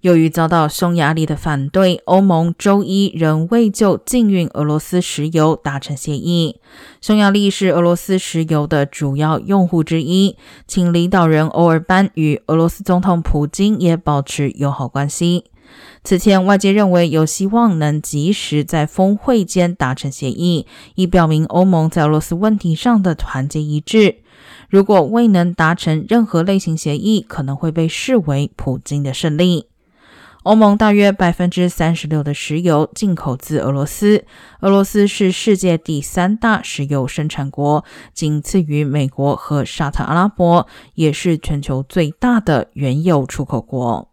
由于遭到匈牙利的反对，欧盟周一仍未就禁运俄罗斯石油达成协议。匈牙利是俄罗斯石油的主要用户之一，请领导人欧尔班与俄罗斯总统普京也保持友好关系。此前，外界认为有希望能及时在峰会间达成协议，以表明欧盟在俄罗斯问题上的团结一致。如果未能达成任何类型协议，可能会被视为普京的胜利。欧盟大约百分之三十六的石油进口自俄罗斯，俄罗斯是世界第三大石油生产国，仅次于美国和沙特阿拉伯，也是全球最大的原油出口国。